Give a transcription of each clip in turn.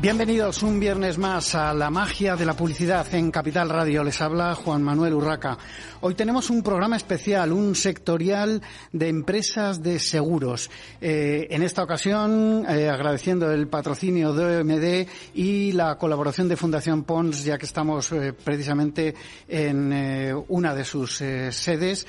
Bienvenidos un viernes más a la magia de la publicidad en Capital Radio. Les habla Juan Manuel Urraca. Hoy tenemos un programa especial, un sectorial de empresas de seguros. Eh, en esta ocasión, eh, agradeciendo el patrocinio de OMD y la colaboración de Fundación Pons, ya que estamos eh, precisamente en una de sus sedes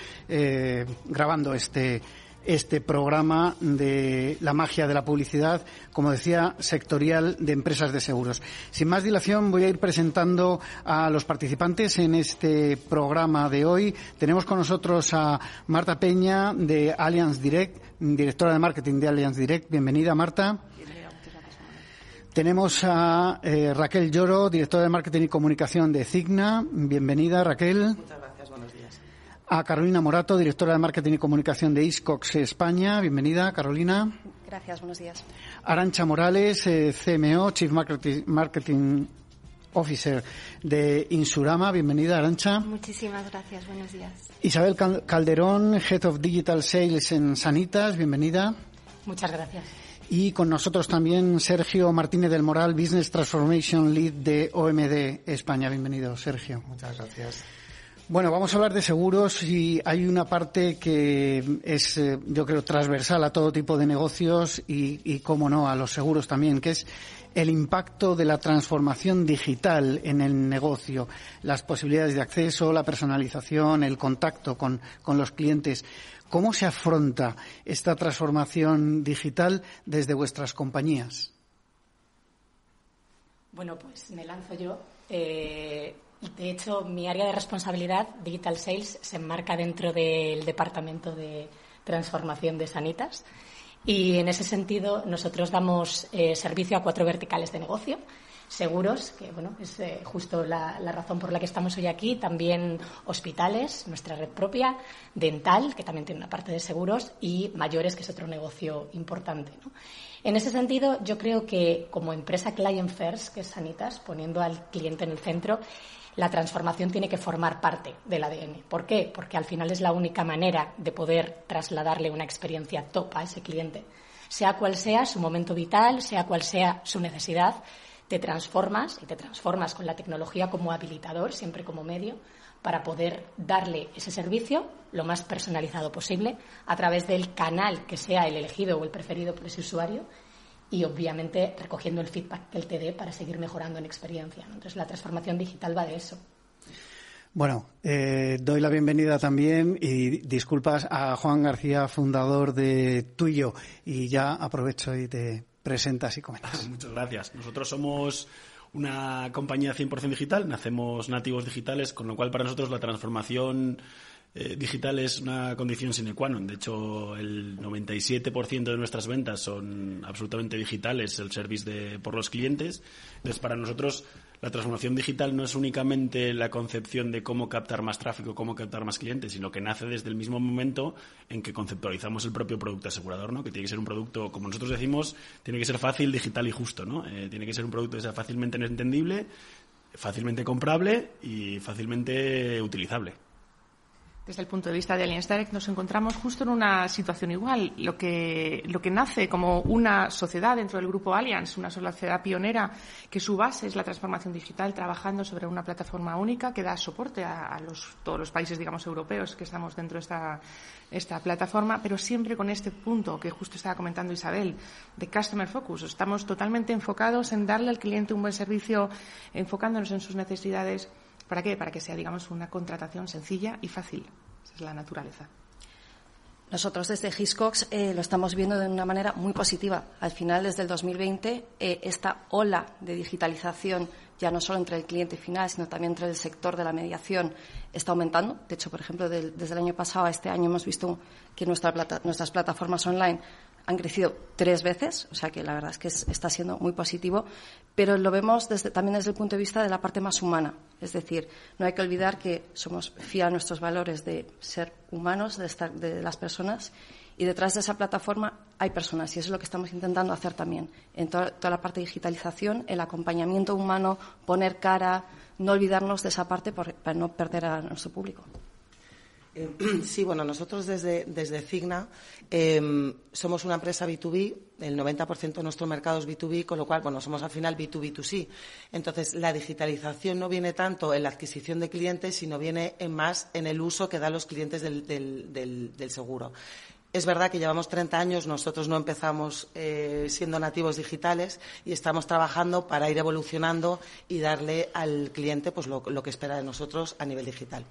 grabando este este programa de la magia de la publicidad, como decía, sectorial de empresas de seguros. Sin más dilación, voy a ir presentando a los participantes en este programa de hoy. Tenemos con nosotros a Marta Peña de Allianz Direct, directora de marketing de Allianz Direct. Bienvenida, Marta. Tenemos a eh, Raquel Lloro, directora de marketing y comunicación de Cigna. Bienvenida, Raquel a Carolina Morato, directora de Marketing y Comunicación de Iscox España. Bienvenida, Carolina. Gracias, buenos días. Arancha Morales, eh, CMO, Chief Marketing, Officer de Insurama. Bienvenida, Arancha. Muchísimas gracias, buenos días. Isabel Calderón, Head of Digital Sales en Sanitas. Bienvenida. Muchas gracias. Y con nosotros también Sergio Martínez del Moral, Business Transformation Lead de OMD España. Bienvenido, Sergio. Muchas gracias. Bueno, vamos a hablar de seguros y hay una parte que es, eh, yo creo, transversal a todo tipo de negocios y, y, cómo no, a los seguros también, que es el impacto de la transformación digital en el negocio, las posibilidades de acceso, la personalización, el contacto con, con los clientes. ¿Cómo se afronta esta transformación digital desde vuestras compañías? Bueno, pues me lanzo yo. Eh de hecho, mi área de responsabilidad, Digital Sales, se enmarca dentro del Departamento de Transformación de Sanitas. Y en ese sentido, nosotros damos eh, servicio a cuatro verticales de negocio. Seguros, que bueno, es eh, justo la, razón por la que estamos hoy aquí. También hospitales, nuestra red propia. Dental, que también tiene una parte de seguros. Y mayores, que es otro negocio importante. En ese sentido, yo creo que como empresa Client First, que es Sanitas, poniendo al cliente en el centro, la transformación tiene que formar parte del ADN. ¿Por qué? Porque al final es la única manera de poder trasladarle una experiencia top a ese cliente. Sea cual sea su momento vital, sea cual sea su necesidad, te transformas y te transformas con la tecnología como habilitador, siempre como medio, para poder darle ese servicio lo más personalizado posible a través del canal que sea el elegido o el preferido por ese usuario y obviamente recogiendo el feedback que él te dé para seguir mejorando en experiencia. Entonces la transformación digital va de eso. Bueno, eh, doy la bienvenida también y disculpas a Juan García, fundador de Tuyo, y ya aprovecho y te presentas y comentas. Muchas gracias. Nosotros somos una compañía 100% digital, nacemos nativos digitales, con lo cual para nosotros la transformación eh, digital es una condición sine qua non. De hecho, el 97% de nuestras ventas son absolutamente digitales, el service de, por los clientes. Entonces, para nosotros, la transformación digital no es únicamente la concepción de cómo captar más tráfico, cómo captar más clientes, sino que nace desde el mismo momento en que conceptualizamos el propio producto asegurador, ¿no? Que tiene que ser un producto, como nosotros decimos, tiene que ser fácil, digital y justo, ¿no? Eh, tiene que ser un producto que sea fácilmente entendible, fácilmente comprable y fácilmente utilizable desde el punto de vista de Allianz Direct nos encontramos justo en una situación igual. Lo que, lo que nace como una sociedad dentro del grupo Allianz, una sociedad pionera, que su base es la transformación digital, trabajando sobre una plataforma única que da soporte a, todos los países, digamos, europeos que estamos dentro de esta, esta plataforma, pero siempre con este punto que justo estaba comentando Isabel, de customer focus. Estamos totalmente enfocados en darle al cliente un buen servicio, enfocándonos en sus necesidades ¿Para qué? Para que sea, digamos, una contratación sencilla y fácil. Esa es la naturaleza. Nosotros desde Hiscox eh, lo estamos viendo de una manera muy positiva. Al final, desde el 2020, eh, esta ola de digitalización, ya no solo entre el cliente final, sino también entre el sector de la mediación, está aumentando. De hecho, por ejemplo, desde el año pasado a este año hemos visto que nuestras plataformas online han crecido tres veces, o sea que la verdad es que está siendo muy positivo, pero lo vemos desde, también desde el punto de vista de la parte más humana. Es decir, no hay que olvidar que somos fieles a nuestros valores de ser humanos, de, estar, de las personas, y detrás de esa plataforma hay personas, y eso es lo que estamos intentando hacer también. En toda, toda la parte de digitalización, el acompañamiento humano, poner cara, no olvidarnos de esa parte para no perder a nuestro público. Eh, sí, bueno, nosotros desde, desde Cigna em, somos una empresa B2B, el 90% de nuestro mercado es B2B, con lo cual, bueno, somos al final B2B2C. Entonces, la digitalización no viene tanto en la adquisición de clientes, sino viene en más en el uso que dan los clientes del, del, seguro. Es verdad que llevamos 30 años, nosotros no empezamos eh, siendo nativos digitales y estamos trabajando para ir evolucionando y darle al cliente pues, lo que espera de nosotros a nivel digital.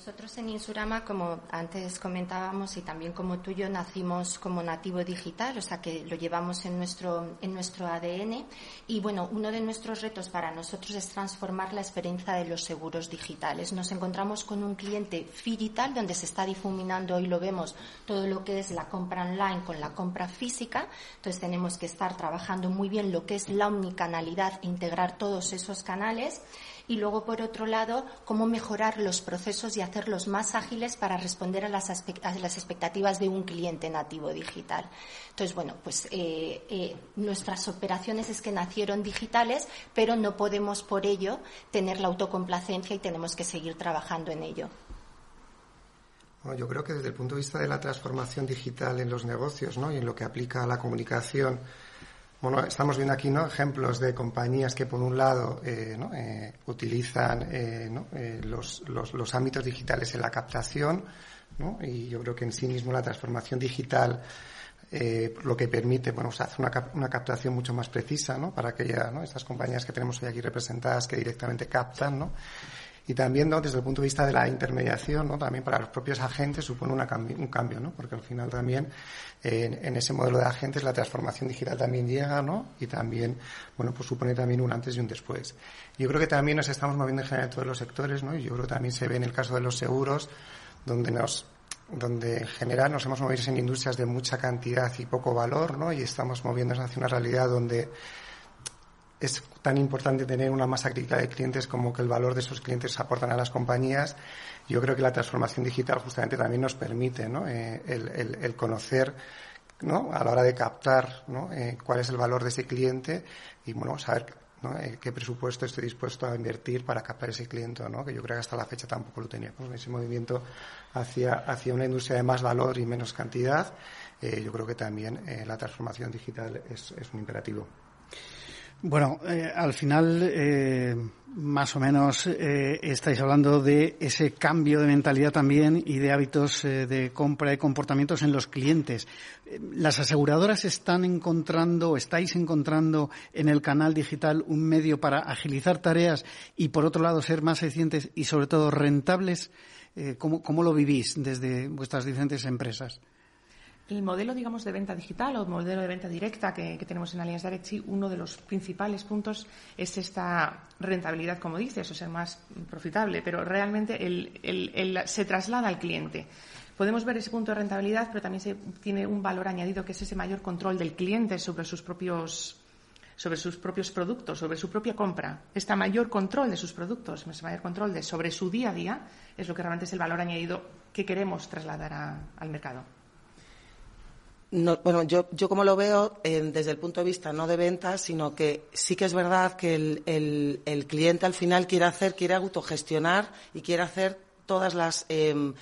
Nosotros en Insurama, como antes comentábamos y también como tuyo, nacimos como nativo digital, o sea que lo llevamos en nuestro, en nuestro ADN. Y bueno, uno de nuestros retos para nosotros es transformar la experiencia de los seguros digitales. Nos encontramos con un cliente digital donde se está difuminando, hoy lo vemos, todo lo que es la compra online con la compra física. Entonces tenemos que estar trabajando muy bien lo que es la omnicanalidad, integrar todos esos canales y luego, por otro lado, cómo mejorar los procesos y hacerlos más ágiles para responder a las, expectativas de un cliente nativo digital. Entonces, bueno, pues eh, eh, nuestras operaciones es que nacieron digitales, pero no podemos por ello tener la autocomplacencia y tenemos que seguir trabajando en ello. yo creo que desde el punto de vista de la transformación digital en los negocios ¿no? y en lo que aplica a la comunicación, bueno, estamos viendo aquí ¿no? ejemplos de compañías que, por un lado, eh, ¿no? eh, utilizan eh, ¿no? Eh, los, los, los, ámbitos digitales en la captación, ¿no? y yo creo que en sí mismo la transformación digital eh, lo que permite, bueno, hacer una, una, captación mucho más precisa, ¿no? Para aquellas, ¿no? Estas compañías que tenemos hoy aquí representadas que directamente captan, ¿no? Y también, ¿no? desde el punto de vista de la intermediación, ¿no? también para los propios agentes supone una un cambio, ¿no? porque al final también en, ese modelo de agentes la transformación digital también llega ¿no? y también bueno, pues supone también un antes y un después. Yo creo que también nos estamos moviendo en general en todos los sectores ¿no? y yo creo que también se ve en el caso de los seguros donde nos donde en general nos hemos movido en industrias de mucha cantidad y poco valor, ¿no? Y estamos moviéndonos hacia una realidad donde es tan importante tener una masa crítica de clientes como que el valor de esos clientes aportan a las compañías. Yo creo que la transformación digital justamente también nos permite ¿no? eh, el, el, conocer ¿no? a la hora de captar ¿no? eh, cuál es el valor de ese cliente y bueno, saber ¿no? Eh, qué presupuesto estoy dispuesto a invertir para captar ese cliente, ¿no? que yo creo que hasta la fecha tampoco lo teníamos, ese movimiento hacia, hacia una industria de más valor y menos cantidad. Yo creo que también la transformación digital es, es un imperativo. Bueno, eh, al final, eh, más o menos, eh, estáis hablando de ese cambio de mentalidad también y de hábitos de compra y comportamientos en los clientes. ¿Las aseguradoras están encontrando, estáis encontrando en el canal digital un medio para agilizar tareas y, por otro lado, ser más eficientes y, sobre todo, rentables? ¿cómo, ¿Cómo lo vivís desde vuestras diferentes empresas? El modelo, digamos, de venta digital o modelo de venta directa que, tenemos en Allianz Direct, uno de los principales puntos es esta rentabilidad, como dices, o sea, más profitable, pero realmente se traslada al cliente. Podemos ver ese punto de rentabilidad, pero también se tiene un valor añadido que es ese mayor control del cliente sobre sus propios sobre sus propios productos, sobre su propia compra. Este mayor control de sus productos, ese mayor control de sobre su día a día, es lo que realmente es el valor añadido que queremos trasladar al mercado. No, bueno, yo, yo como lo veo eh, desde el punto de vista no de ventas, sino que sí que es verdad que el, el, cliente al final quiere hacer, quiere autogestionar y quiere hacer todas las eh,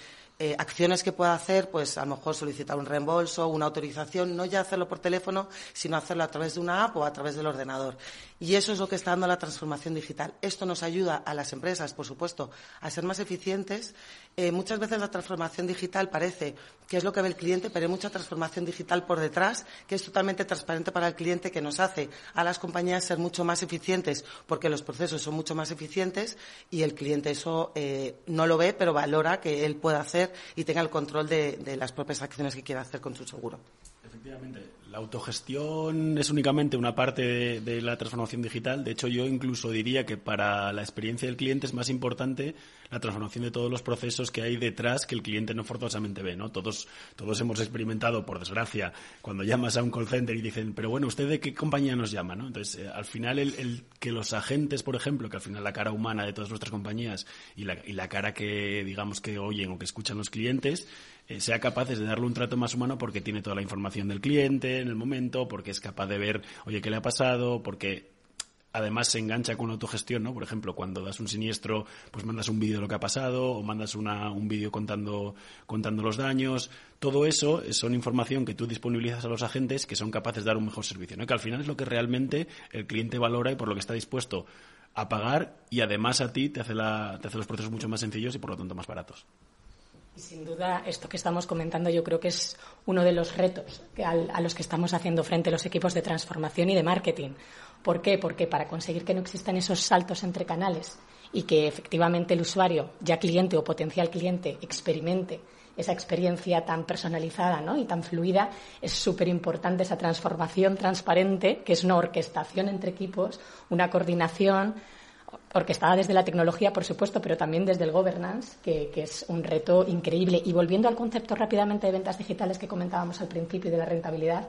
eh, acciones que pueda hacer, pues a lo mejor solicitar un reembolso, una autorización, no ya hacerlo por teléfono, sino hacerlo a través de una app o a través del ordenador. Y eso es lo que está dando la transformación digital. Esto nos ayuda a las empresas, por supuesto, a ser más eficientes. Eh, muchas veces la transformación digital parece que es lo que ve el cliente, pero hay mucha transformación digital por detrás, que es totalmente transparente para el cliente, que nos hace a las compañías ser mucho más eficientes, porque los procesos son mucho más eficientes y el cliente eso eh, no lo ve, pero valora que él pueda hacer y tenga el control de, de las propias acciones que quiera hacer con su seguro. Efectivamente, la autogestión es únicamente una parte de, la transformación digital. De hecho, yo incluso diría que para la experiencia del cliente es más importante la transformación de todos los procesos que hay detrás que el cliente no forzosamente ve. ¿no? Todos, todos hemos experimentado, por desgracia, cuando llamas a un call center y dicen, pero bueno, ¿usted de qué compañía nos llama? ¿no? Entonces, eh, al final, el, el, que los agentes, por ejemplo, que al final la cara humana de todas nuestras compañías y la, y la cara que, digamos, que oyen o que escuchan los clientes, sea capaces de darle un trato más humano porque tiene toda la información del cliente en el momento, porque es capaz de ver, oye, ¿qué le ha pasado? Porque además se engancha con la autogestión, ¿no? Por ejemplo, cuando das un siniestro, pues mandas un vídeo de lo que ha pasado o mandas una, un vídeo contando, contando los daños. Todo eso son información que tú disponibilizas a los agentes que son capaces de dar un mejor servicio, ¿no? Que al final es lo que realmente el cliente valora y por lo que está dispuesto a pagar y además a ti te hace, la, te hace los procesos mucho más sencillos y por lo tanto más baratos. Y sin duda, esto que estamos comentando yo creo que es uno de los retos a los que estamos haciendo frente los equipos de transformación y de marketing. ¿Por qué? Porque para conseguir que no existan esos saltos entre canales y que efectivamente el usuario, ya cliente o potencial cliente, experimente esa experiencia tan personalizada ¿no? y tan fluida, es súper importante esa transformación transparente, que es una orquestación entre equipos, una coordinación orquestada desde la tecnología, por supuesto, pero también desde el governance, que, es un reto increíble. Y volviendo al concepto rápidamente de ventas digitales que comentábamos al principio y de la rentabilidad,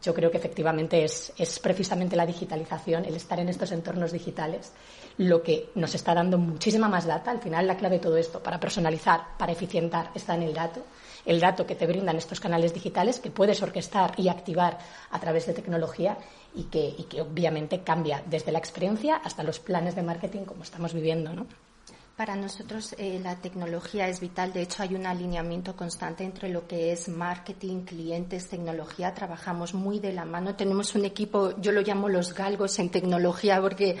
yo creo que efectivamente es, es, precisamente la digitalización, el estar en estos entornos digitales, lo que nos está dando muchísima más data. Al final, la clave de todo esto, para personalizar, para eficientar, está en el dato. El dato que te brindan estos canales digitales que puedes orquestar y activar a través de tecnología y que, obviamente cambia desde la experiencia hasta los planes de marketing como estamos viviendo, ¿no? Para nosotros eh, la tecnología es vital. De hecho, hay un alineamiento constante entre lo que es marketing, clientes, tecnología. Trabajamos muy de la mano. Tenemos un equipo, yo lo llamo los galgos en tecnología, porque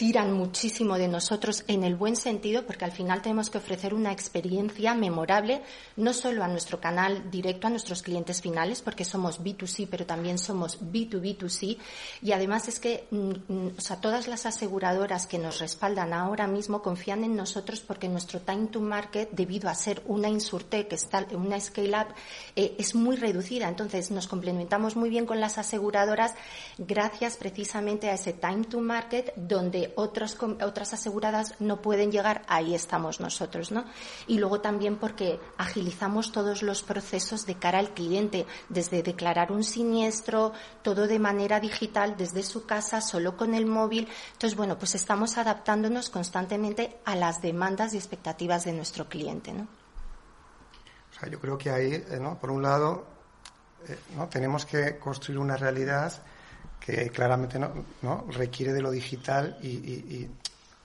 tiran muchísimo de nosotros en el buen sentido, porque al final tenemos que ofrecer una experiencia memorable, no solo a nuestro canal directo, a nuestros clientes finales, porque somos B2C, pero también somos B2B2C. Y además es que mm, mm, o sea, todas las aseguradoras que nos respaldan ahora mismo confían en nosotros porque nuestro time to market, debido a ser una insurtech, una scale-up, eh, es muy reducida. Entonces nos complementamos muy bien con las aseguradoras gracias precisamente a ese time to market donde otras aseguradas no pueden llegar, ahí estamos nosotros, ¿no? Y luego también porque agilizamos todos los procesos de cara al cliente, desde declarar un siniestro, todo de manera digital, desde su casa, solo con el móvil. Entonces, bueno, pues estamos adaptándonos constantemente a las demandas y expectativas de nuestro cliente, ¿no? Yo creo que ahí, eh, ¿no? Por un lado, eh, ¿no? tenemos que construir una realidad claramente no, ¿no? requiere de lo digital y, y,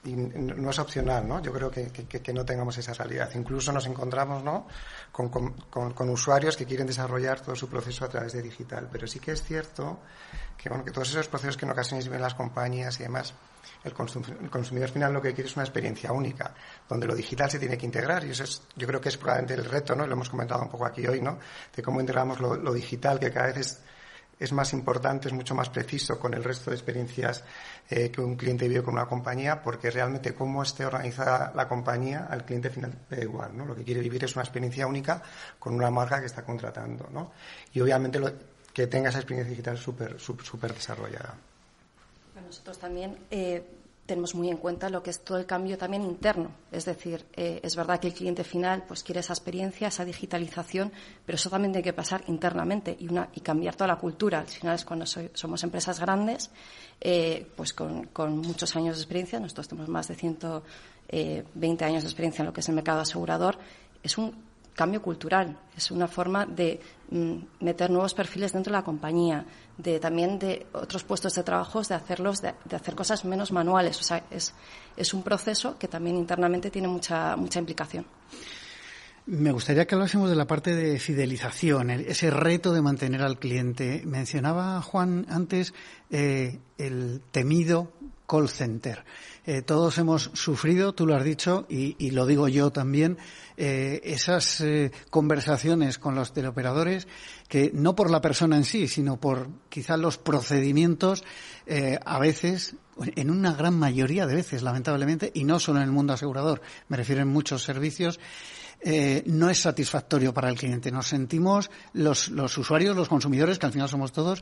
no es opcional, ¿no? Yo creo que, que, no tengamos esa realidad. Incluso nos encontramos, ¿no? Con, con, con, usuarios que quieren desarrollar todo su proceso a través de digital. Pero sí que es cierto que, bueno, que todos esos procesos que en ocasiones viven las compañías y demás, el, el, consumidor final lo que quiere es una experiencia única, donde lo digital se tiene que integrar y eso es, yo creo que es probablemente el reto, ¿no? Lo hemos comentado un poco aquí hoy, ¿no? De cómo integramos lo, lo digital, que cada vez es es más importante, es mucho más preciso con el resto de experiencias eh, que un cliente vive con una compañía, porque realmente cómo esté organizada la compañía al cliente final da igual, ¿no? Lo que quiere vivir es una experiencia única con una marca que está contratando, ¿no? Y obviamente que tenga esa experiencia digital súper súper desarrollada. nosotros también eh, tenemos muy en cuenta lo que es todo el cambio también interno. Es decir, eh, es verdad que el cliente final pues quiere esa experiencia, esa digitalización, pero eso también tiene que pasar internamente y, una, y cambiar toda la cultura. Al final es cuando somos empresas grandes, eh, pues con, con, muchos años de experiencia, nosotros tenemos más de 120 eh, años de experiencia en lo que es el mercado asegurador, es un cambio cultural, es una forma de mm, meter nuevos perfiles dentro de la compañía, de también de otros puestos de trabajo, de hacerlos, de, hacer cosas menos manuales. O sea, es, es un proceso que también internamente tiene mucha, mucha implicación. Me gustaría que hablásemos de la parte de fidelización, ese reto de mantener al cliente. Mencionaba Juan antes eh, el temido call center. Eh, todos hemos sufrido, tú lo has dicho, y, lo digo yo también, eh, esas eh, conversaciones con los teleoperadores que no por la persona en sí, sino por quizás los procedimientos, a veces, en una gran mayoría de veces, lamentablemente, y no solo en el mundo asegurador, me refiero en muchos servicios, no es satisfactorio para el cliente. Nos sentimos los, los usuarios, los consumidores, que al final somos todos,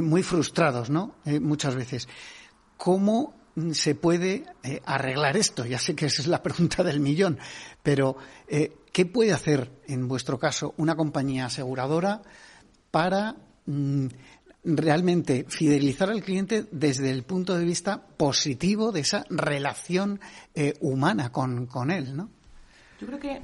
muy frustrados, ¿no? muchas veces. ¿Cómo se puede eh, arreglar esto? Ya sé que esa es la pregunta del millón, pero eh, ¿qué puede hacer, en vuestro caso, una compañía aseguradora para mm, realmente fidelizar al cliente desde el punto de vista positivo de esa relación eh, humana con, con él, ¿no? Yo creo que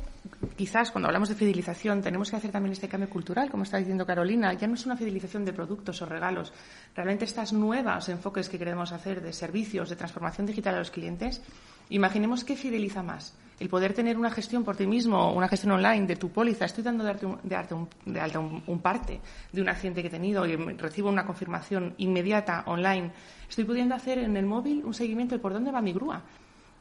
quizás cuando hablamos de fidelización tenemos que hacer también este cambio cultural, como está diciendo Carolina. Ya no es una fidelización de productos o regalos. Realmente estas nuevas enfoques que queremos hacer de servicios, de transformación digital a los clientes, imaginemos qué fideliza más. El poder tener una gestión por ti mismo, una gestión online de tu póliza. Estoy dando de, de, alta un, parte de un accidente que he tenido y recibo una confirmación inmediata online. Estoy pudiendo hacer en el móvil un seguimiento de por dónde va mi grúa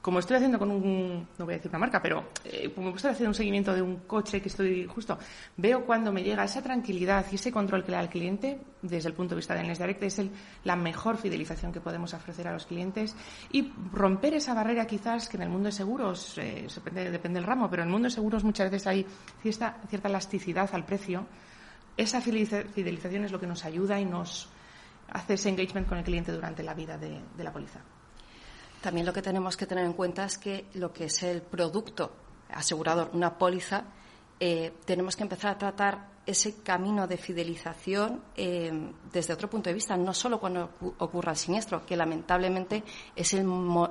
como estoy haciendo con un, no voy a decir una marca, pero eh, como estoy haciendo un seguimiento de un coche que estoy justo, veo cuando me llega esa tranquilidad y ese control que le da al cliente, desde el punto de vista de Lens Direct, es el, la mejor fidelización que podemos ofrecer a los clientes y romper esa barrera quizás que en el mundo de seguros, eh, depende, depende del ramo, pero en el mundo de seguros muchas veces hay cierta, cierta elasticidad al precio. Esa fidelización es lo que nos ayuda y nos hace ese engagement con el cliente durante la vida de la póliza. También lo que tenemos que tener en cuenta es que lo que es el producto asegurador, una póliza, eh, tenemos que empezar a tratar ese camino de fidelización eh, desde otro punto de vista, no solo cuando ocurra el siniestro, que lamentablemente es el,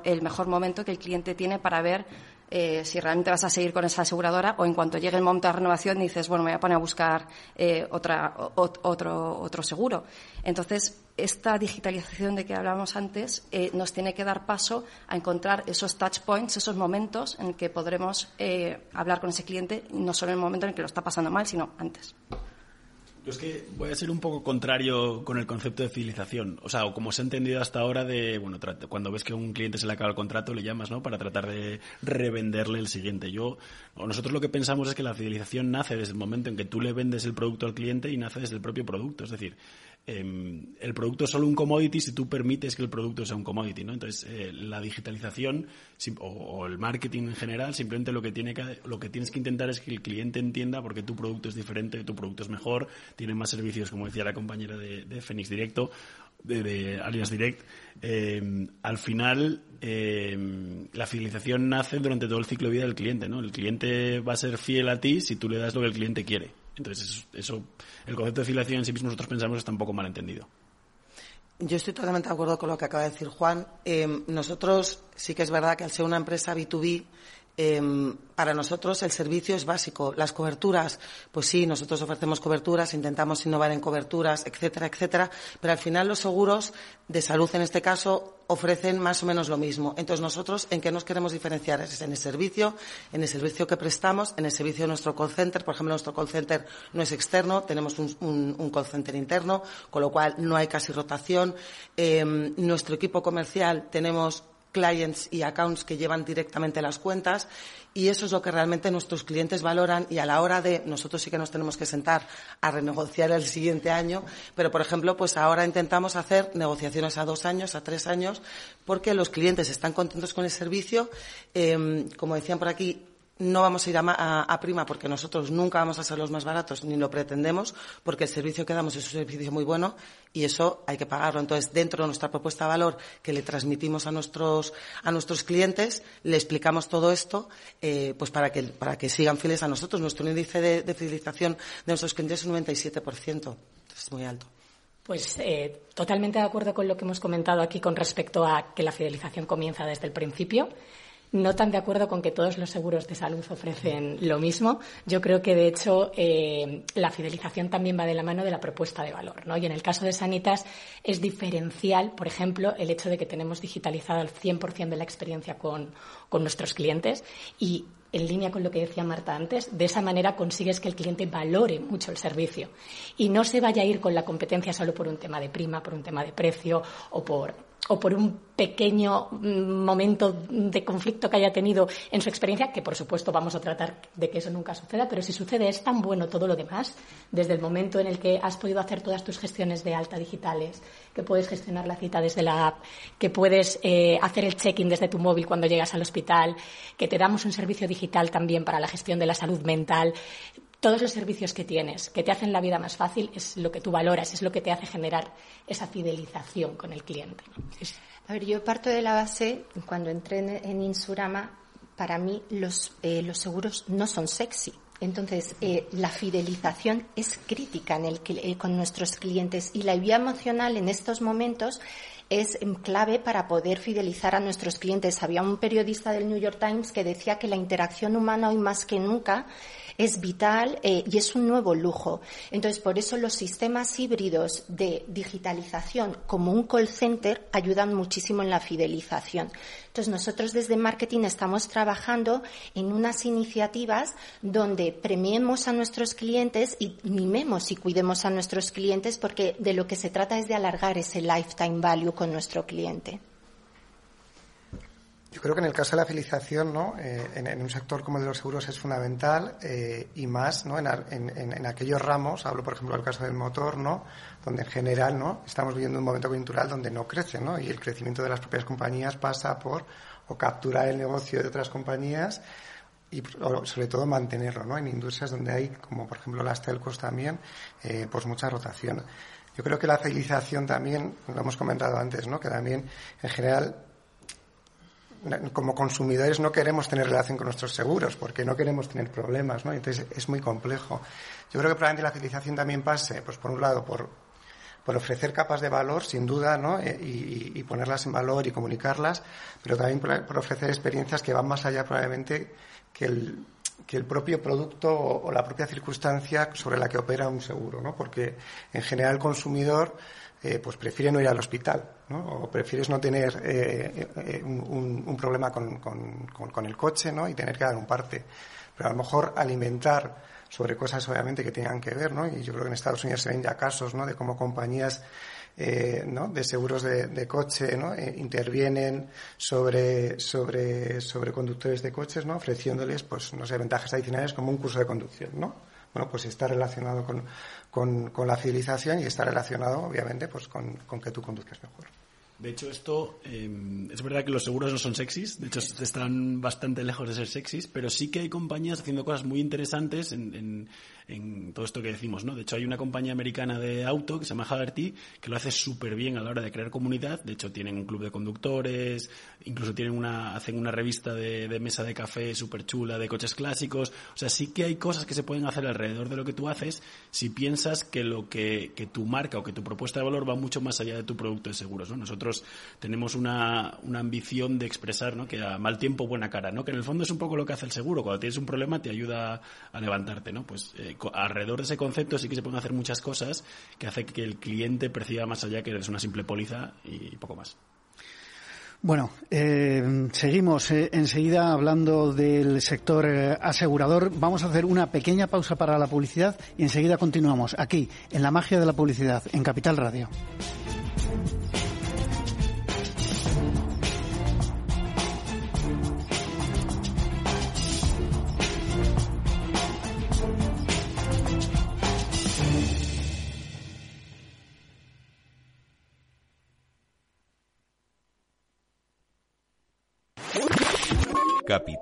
el mejor momento que el cliente tiene para ver eh, si realmente vas a seguir con esa aseguradora o en cuanto llegue el momento de renovación dices, bueno, me voy a poner a buscar eh, otra, otro, otro seguro. Entonces, esta digitalización de que hablábamos antes eh, nos tiene que dar paso a encontrar esos touch points, esos momentos en que podremos hablar con ese cliente, no solo en el momento en el que lo está pasando mal, sino antes. Yo es que voy a ser un poco contrario con el concepto de fidelización. O sea, o como se ha entendido hasta ahora de, bueno, cuando ves que a un cliente se le acaba el contrato, le llamas, ¿no? Para tratar de revenderle el siguiente. Yo, nosotros lo que pensamos es que la fidelización nace desde el momento en que tú le vendes el producto al cliente y nace desde el propio producto. Es decir, Em, el producto es solo un commodity si tú permites que el producto sea un commodity, ¿no? Entonces, eh, la digitalización o, el marketing en general, simplemente lo que, tiene que, lo que tienes que intentar es que el cliente entienda por qué tu producto es diferente, tu producto es mejor, tiene más servicios, como decía la compañera de, Phoenix Directo, de, de Alias Direct. Em, al final, em, la fidelización nace durante todo el ciclo de vida del cliente, ¿no? El cliente va a ser fiel a ti si tú le das lo que el cliente quiere. Entonces, eso, el concepto de filiación en sí mismo nosotros pensamos está un poco mal entendido. Yo estoy totalmente de acuerdo con lo que acaba de decir Juan. Eh, nosotros sí que es verdad que al ser una empresa B2B Em, para nosotros el servicio es básico. Las coberturas, pues sí, nosotros ofrecemos coberturas, intentamos innovar en coberturas, etcétera, etcétera, pero al final los seguros de salud, en este caso, ofrecen más o menos lo mismo. Entonces, nosotros, ¿en qué nos queremos diferenciar? Es en el servicio, en el servicio que prestamos, en el servicio de nuestro call center. Por ejemplo, nuestro call center no es externo, tenemos un, un, call center interno, con lo cual no hay casi rotación. Eh, nuestro equipo comercial tenemos clients y accounts que llevan directamente las cuentas y eso es lo que realmente nuestros clientes valoran y a la hora de nosotros sí que nos tenemos que sentar a renegociar el siguiente año, pero por ejemplo, pues ahora intentamos hacer negociaciones a dos años, a tres años, porque los clientes están contentos con el servicio. Eh, como decían por aquí, no vamos a ir a, prima porque nosotros nunca vamos a ser los más baratos ni lo pretendemos porque el servicio que damos es un servicio muy bueno y eso hay que pagarlo. Entonces, dentro de nuestra propuesta de valor que le transmitimos a nuestros, a nuestros clientes, le explicamos todo esto eh, pues para que, para que sigan fieles a nosotros. Nuestro índice de, fidelización de nuestros clientes es un 97%. Es muy alto. Pues eh, totalmente de acuerdo con lo que hemos comentado aquí con respecto a que la fidelización comienza desde el principio. No tan de acuerdo con que todos los seguros de salud ofrecen lo mismo. Yo creo que, de hecho, eh, la fidelización también va de la mano de la propuesta de valor. ¿no? Y en el caso de Sanitas es diferencial, por ejemplo, el hecho de que tenemos digitalizado el 100% de la experiencia con, con nuestros clientes y en línea con lo que decía Marta antes, de esa manera consigues que el cliente valore mucho el servicio y no se vaya a ir con la competencia solo por un tema de prima, por un tema de precio o por o por un pequeño mm, momento de conflicto que haya tenido en su experiencia, que por supuesto vamos a tratar de que eso nunca suceda, pero si sucede es tan bueno todo lo demás, desde el momento en el que has podido hacer todas tus gestiones de alta digitales, que puedes gestionar la cita desde la app, que puedes eh, hacer el check-in desde tu móvil cuando llegas al hospital, que te damos un servicio digital también para la gestión de la salud mental, todos los servicios que tienes, que te hacen la vida más fácil, es lo que tú valoras, es lo que te hace generar esa fidelización con el cliente. A ver, yo parto de la base, cuando entré en, Insurama, para mí los, eh, los seguros no son sexy. Entonces, eh, la fidelización es crítica en el, eh, con nuestros clientes y la vía emocional en estos momentos es clave para poder fidelizar a nuestros clientes. Había un periodista del New York Times que decía que la interacción humana hoy más que nunca es vital eh, y es un nuevo lujo. Entonces, por eso los sistemas híbridos de digitalización como un call center ayudan muchísimo en la fidelización. Entonces, nosotros desde marketing estamos trabajando en unas iniciativas donde premiemos a nuestros clientes y mimemos y cuidemos a nuestros clientes porque de lo que se trata es de alargar ese lifetime value con nuestro cliente. Yo creo que en el caso de la fidelización, ¿no? Eh, en, un sector como el de los seguros es fundamental eh, y más ¿no? En, aquellos ramos, hablo por ejemplo del caso del motor, ¿no? donde en general ¿no? estamos viviendo un momento coyuntural donde no crece ¿no? y el crecimiento de las propias compañías pasa por o capturar el negocio de otras compañías y sobre todo mantenerlo ¿no? en industrias donde hay, como por ejemplo las telcos también, eh, pues mucha rotación. Yo creo que la fidelización también, lo hemos comentado antes, ¿no? que también en general como consumidores no queremos tener relación con nuestros seguros porque no queremos tener problemas, ¿no? Entonces es muy complejo. Yo creo que probablemente la fidelización también pase, pues por un lado, por, por ofrecer capas de valor, sin duda, ¿no? Eh, y, ponerlas en valor y comunicarlas, pero también por, ofrecer experiencias que van más allá probablemente que el, que el propio producto o, la propia circunstancia sobre la que opera un seguro, ¿no? Porque en general el consumidor eh, pues prefiere no ir al hospital, ¿no? O prefieres no tener eh, eh, un, problema con, con, el coche, ¿no? Y tener que dar un parte. Pero a lo mejor alimentar sobre cosas obviamente que tengan que ver, ¿no? Y yo creo que en Estados Unidos se ven ya casos, ¿no? De cómo compañías ¿no? de seguros de, coche ¿no? intervienen sobre, sobre, sobre conductores de coches, ¿no? ofreciéndoles pues, no sé, ventajas adicionales como un curso de conducción. ¿no? Bueno, pues está relacionado con, con, la fidelización y está relacionado, obviamente, pues con, con que tú conduzcas mejor. De hecho, esto em, es verdad que los seguros no son sexys, de hecho están bastante lejos de ser sexys, pero sí que hay compañías haciendo cosas muy interesantes en, en todo esto que decimos, ¿no? De hecho, hay una compañía americana de auto que se llama Hagerty que lo hace súper bien a la hora de crear comunidad. De hecho, tienen un club de conductores, incluso tienen una, hacen una revista de, mesa de café súper chula de coches clásicos. O sea, sí que hay cosas que se pueden hacer alrededor de lo que tú haces si piensas que lo que, que tu marca o que tu propuesta de valor va mucho más allá de tu producto de seguros, ¿no? Nosotros tenemos una, una ambición de expresar, ¿no? Que a mal tiempo, buena cara, ¿no? Que en el fondo es un poco lo que hace el seguro. Cuando tienes un problema te ayuda a levantarte, ¿no? Pues eh, alrededor de ese concepto sí que se pueden hacer muchas cosas que hace que el cliente perciba más allá que es una simple póliza y poco más. Bueno, eh, seguimos eh, enseguida hablando del sector eh, asegurador. Vamos a hacer una pequeña pausa para la publicidad y enseguida continuamos aquí, en la magia de la publicidad, en Capital Radio.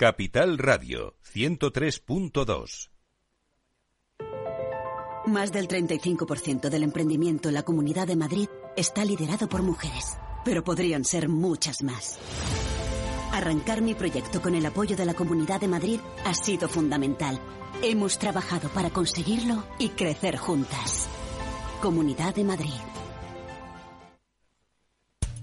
Capital Radio 103.2 Más del 35% del emprendimiento en la Comunidad de Madrid está liderado por mujeres, pero podrían ser muchas más. Arrancar mi proyecto con el apoyo de la Comunidad de Madrid ha sido fundamental. Hemos trabajado para conseguirlo y crecer juntas. Comunidad de Madrid.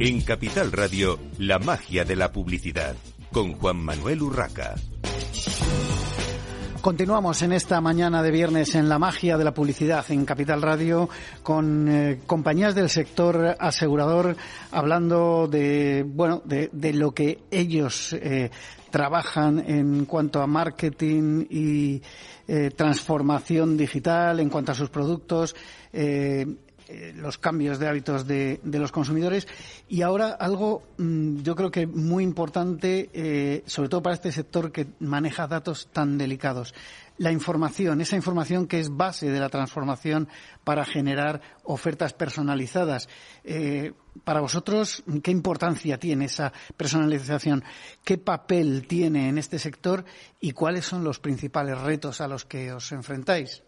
En Capital Radio, la magia de la publicidad, con Juan Manuel Urraca. Continuamos en esta mañana de viernes en la magia de la publicidad en Capital Radio con eh, compañías del sector asegurador hablando de bueno de, lo que ellos eh, trabajan en cuanto a marketing y eh, transformación digital, en cuanto a sus productos. Eh, los cambios de hábitos de, de, los consumidores. Y ahora algo mmm, yo creo que muy importante eh, sobre todo para este sector que maneja datos tan delicados. La información esa información que es base de la transformación para generar ofertas personalizadas. Eh, para vosotros qué importancia tiene esa personalización qué papel tiene en este sector y cuáles son los principales retos a los que os enfrentáis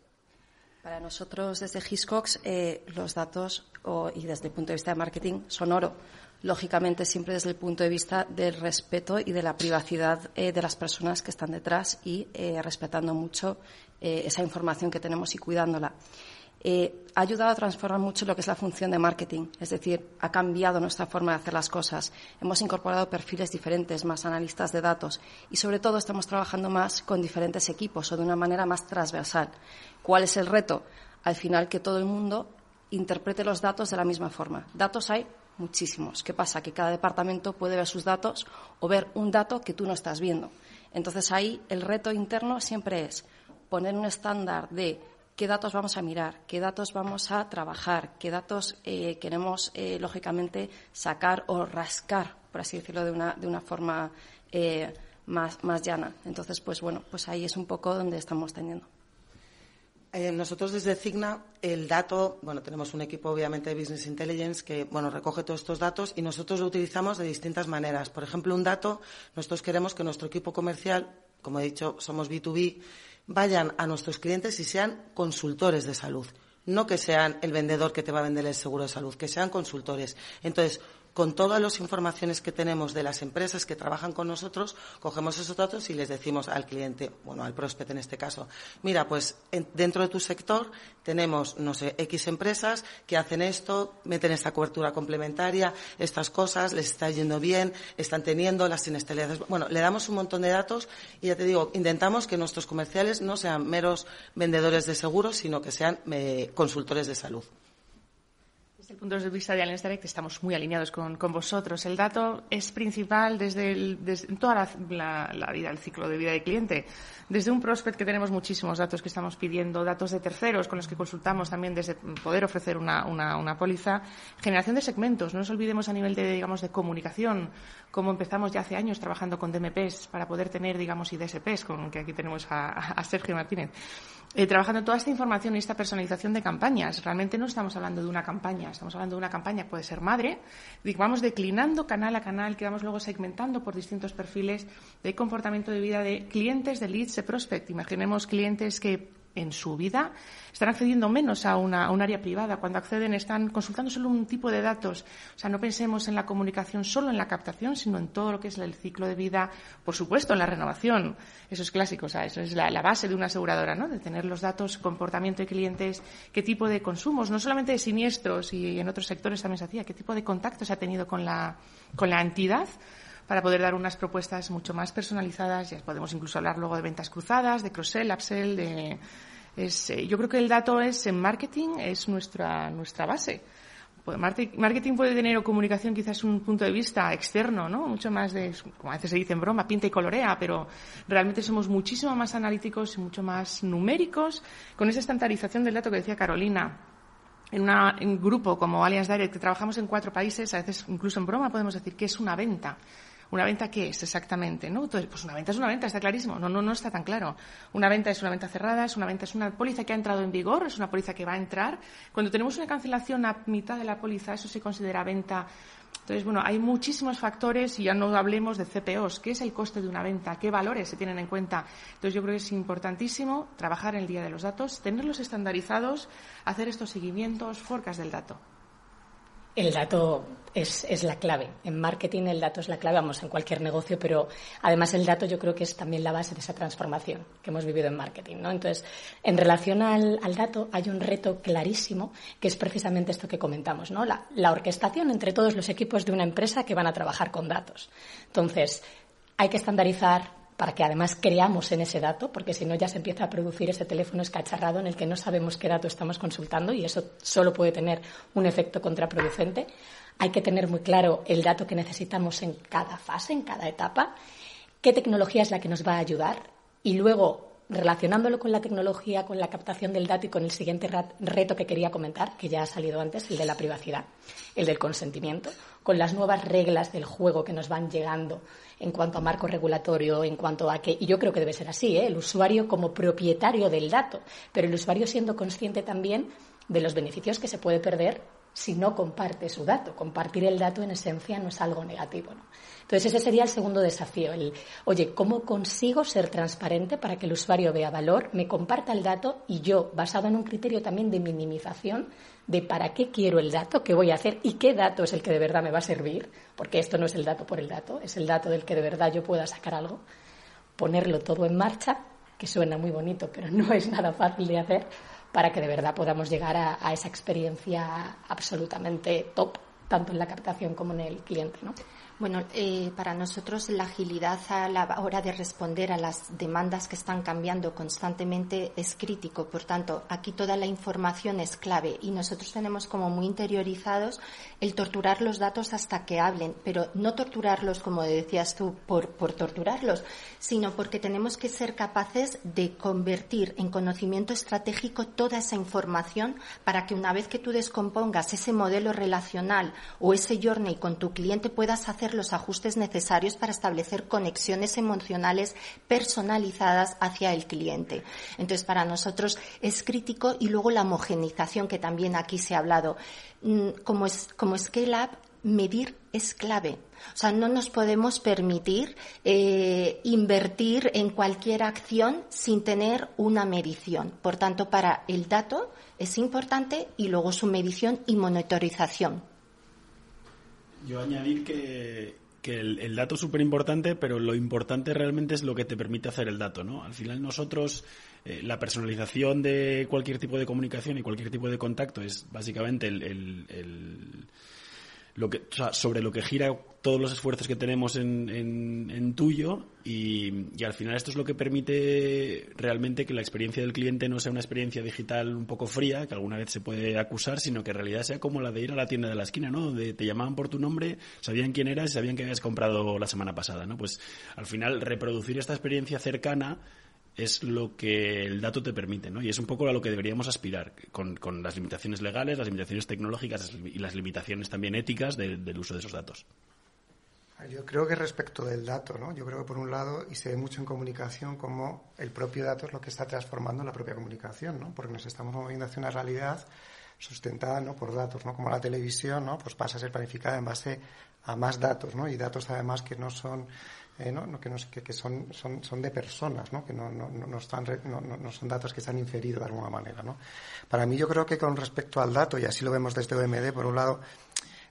para nosotros, desde Hiscox, eh, los datos o, y desde el punto de vista de marketing son oro. Lógicamente, siempre desde el punto de vista del respeto y de la privacidad eh, de las personas que están detrás y eh, respetando mucho eh, esa información que tenemos y cuidándola. Eh, ha ayudado a transformar mucho lo que es la función de marketing, es decir, ha cambiado nuestra forma de hacer las cosas. Hemos incorporado perfiles diferentes, más analistas de datos y, sobre todo, estamos trabajando más con diferentes equipos o de una manera más transversal. ¿Cuál es el reto? Al final, que todo el mundo interprete los datos de la misma forma. Datos hay muchísimos. ¿Qué pasa? Que cada departamento puede ver sus datos o ver un dato que tú no estás viendo. Entonces, ahí el reto interno siempre es poner un estándar de qué datos vamos a mirar, qué datos vamos a trabajar, qué datos eh, queremos, eh, lógicamente, sacar o rascar, por así decirlo, de una, de una forma eh, más, más llana. Entonces, pues bueno, pues ahí es un poco donde estamos teniendo. Eh, nosotros desde Cigna, el dato, bueno, tenemos un equipo obviamente de Business Intelligence que, bueno, recoge todos estos datos y nosotros lo utilizamos de distintas maneras. Por ejemplo, un dato, nosotros queremos que nuestro equipo comercial, como he dicho, somos B2B, vayan a nuestros clientes y sean consultores de salud. No que sean el vendedor que te va a vender el seguro de salud, que sean consultores. Entonces, con todas las informaciones que tenemos de las empresas que trabajan con nosotros, cogemos esos datos y les decimos al cliente, bueno, al prospect en este caso, mira, pues en, dentro de tu sector tenemos, no sé, X empresas que hacen esto, meten esta cobertura complementaria, estas cosas, les está yendo bien, están teniendo las inestabilidades. Bueno, le damos un montón de datos y ya te digo, intentamos que nuestros comerciales no sean meros vendedores de seguros, sino que sean eh, consultores de salud. El punto de vista de Allianz Direct estamos muy alineados con, con vosotros. El dato es principal desde, el, desde toda la, la, la, vida, el ciclo de vida del cliente. Desde un prospect que tenemos muchísimos datos que estamos pidiendo, datos de terceros con los que consultamos también desde poder ofrecer una, una, una póliza. Generación de segmentos. No nos olvidemos a nivel de, digamos, de comunicación, como empezamos ya hace años trabajando con DMPs para poder tener, digamos, IDSPs, con que aquí tenemos a, Sergio Martínez. Eh, trabajando toda esta información y esta personalización de campañas. Realmente no estamos hablando de una campaña, estamos hablando de una campaña que puede ser madre, vamos declinando canal a canal, que vamos luego segmentando por distintos perfiles de comportamiento de vida de clientes, de leads, de prospect. Imaginemos clientes que en su vida están accediendo menos a, una, a un área privada. Cuando acceden están consultando solo un tipo de datos. O sea, no pensemos en la comunicación solo en la captación, sino en todo lo que es el ciclo de vida, por supuesto, en la renovación. Eso es clásico, o sea, eso es la, base de una aseguradora, ¿no? De tener los datos, comportamiento de clientes, qué tipo de consumos, no solamente de siniestros y en otros sectores también se hacía, qué tipo de contactos ha tenido con la, con la entidad para poder dar unas propuestas mucho más personalizadas. Ya podemos incluso hablar luego de ventas cruzadas, de cross-sell, upsell, de... Es, eh, yo creo que el dato es en marketing, es nuestra, nuestra base. Marketing puede tener comunicación quizás un punto de vista externo, ¿no? Mucho más de, como a veces se dice en broma, pinta y colorea, pero realmente somos muchísimo más analíticos y mucho más numéricos con esa estandarización del dato que decía Carolina en, una, en un grupo como Allianz Direct, que trabajamos en cuatro países, a veces incluso en broma podemos decir que es una venta. ¿Una venta qué es exactamente? ¿no? Entonces, pues una venta es una venta, está clarísimo. No, no, no está tan claro. Una venta es una venta cerrada, es una venta, es una póliza que ha entrado en vigor, es una póliza que va a entrar. Cuando tenemos una cancelación a mitad de la póliza, eso se considera venta. Entonces, bueno, hay muchísimos factores y ya no hablemos de CPOs. ¿Qué es el coste de una venta? ¿Qué valores se tienen en cuenta? Entonces, yo creo que es importantísimo trabajar en el día de los datos, tenerlos estandarizados, hacer estos seguimientos, forcas del dato. El dato es, la clave. En marketing el dato es la clave, vamos, en cualquier negocio, pero además el dato yo creo que es también la base de esa transformación que hemos vivido en marketing. ¿no? Entonces, en relación al, dato hay un reto clarísimo que es precisamente esto que comentamos, ¿no? La, la orquestación entre todos los equipos de una empresa que van a trabajar con datos. Entonces, hay que estandarizar para que además creamos en ese dato, porque si no ya se empieza a producir ese teléfono escacharrado en el que no sabemos qué dato estamos consultando y eso solo puede tener un efecto contraproducente. Hay que tener muy claro el dato que necesitamos en cada fase, en cada etapa, qué tecnología es la que nos va a ayudar y luego relacionándolo con la tecnología, con la captación del dato y con el siguiente reto que quería comentar, que ya ha salido antes, el de la privacidad, el del consentimiento, con las nuevas reglas del juego que nos van llegando en cuanto a marco regulatorio, en cuanto a que, y yo creo que debe ser así, ¿eh? el usuario como propietario del dato, pero el usuario siendo consciente también de los beneficios que se puede perder si no comparte su dato. Compartir el dato en esencia no es algo negativo. ¿no? Entonces ese sería el segundo desafío, el, oye, ¿cómo consigo ser transparente para que el usuario vea valor, me comparta el dato y yo, basado en un criterio también de minimización, de para qué quiero el dato, qué voy a hacer y qué dato es el que de verdad me va a servir, porque esto no es el dato por el dato, es el dato del que de verdad yo pueda sacar algo, ponerlo todo en marcha, que suena muy bonito, pero no es nada fácil de hacer, para que de verdad podamos llegar a, a esa experiencia absolutamente top, tanto en la captación como en el cliente. ¿no? Bueno, eh, para nosotros la agilidad a la hora de responder a las demandas que están cambiando constantemente es crítico. Por tanto, aquí toda la información es clave y nosotros tenemos como muy interiorizados el torturar los datos hasta que hablen, pero no torturarlos, como decías tú, por, por torturarlos, sino porque tenemos que ser capaces de convertir en conocimiento estratégico toda esa información para que una vez que tú descompongas ese modelo relacional o ese journey con tu cliente puedas hacer los ajustes necesarios para establecer conexiones emocionales personalizadas hacia el cliente. Entonces, para nosotros es crítico y luego la homogenización que también aquí se ha hablado. Mm, como, es, como medir es clave. O sea, no nos podemos permitir eh, invertir en cualquier acción sin tener una medición. Por tanto, para el dato es importante y luego su medición y monitorización. Yo añadir que, el, dato es súper importante, pero lo importante realmente es lo que te permite hacer el dato, ¿no? Al final nosotros, eh, la personalización de cualquier tipo de comunicación y cualquier tipo de contacto es básicamente el lo que, sobre lo que gira todos los esfuerzos que tenemos en, en, tuyo y, y, al final esto es lo que permite realmente que la experiencia del cliente no sea una experiencia digital un poco fría, que alguna vez se puede acusar, sino que en realidad sea como la de ir a la tienda de la esquina, ¿no? Donde te llamaban por tu nombre, sabían quién eras y sabían que habías comprado la semana pasada, ¿no? Pues al final reproducir esta experiencia cercana es lo que el dato te permite, ¿no? Y es un poco a lo que deberíamos aspirar, con, con las limitaciones legales, las limitaciones tecnológicas y las limitaciones también éticas del uso de esos datos. Yo creo que respecto del dato, ¿no? Yo creo que por un lado, y se ve mucho en comunicación, como el propio dato es lo que está transformando la propia comunicación, ¿no? Porque nos estamos moviendo hacia una realidad sustentada ¿no? por datos, ¿no? Como la televisión, ¿no? Pues pasa a ser planificada en base a más datos, ¿no? Y datos además que no son eh, que, son, de personas, que no, son datos que están inferidos de alguna manera. Para mí yo creo que con respecto al dato, y así lo vemos desde OMD, por un lado,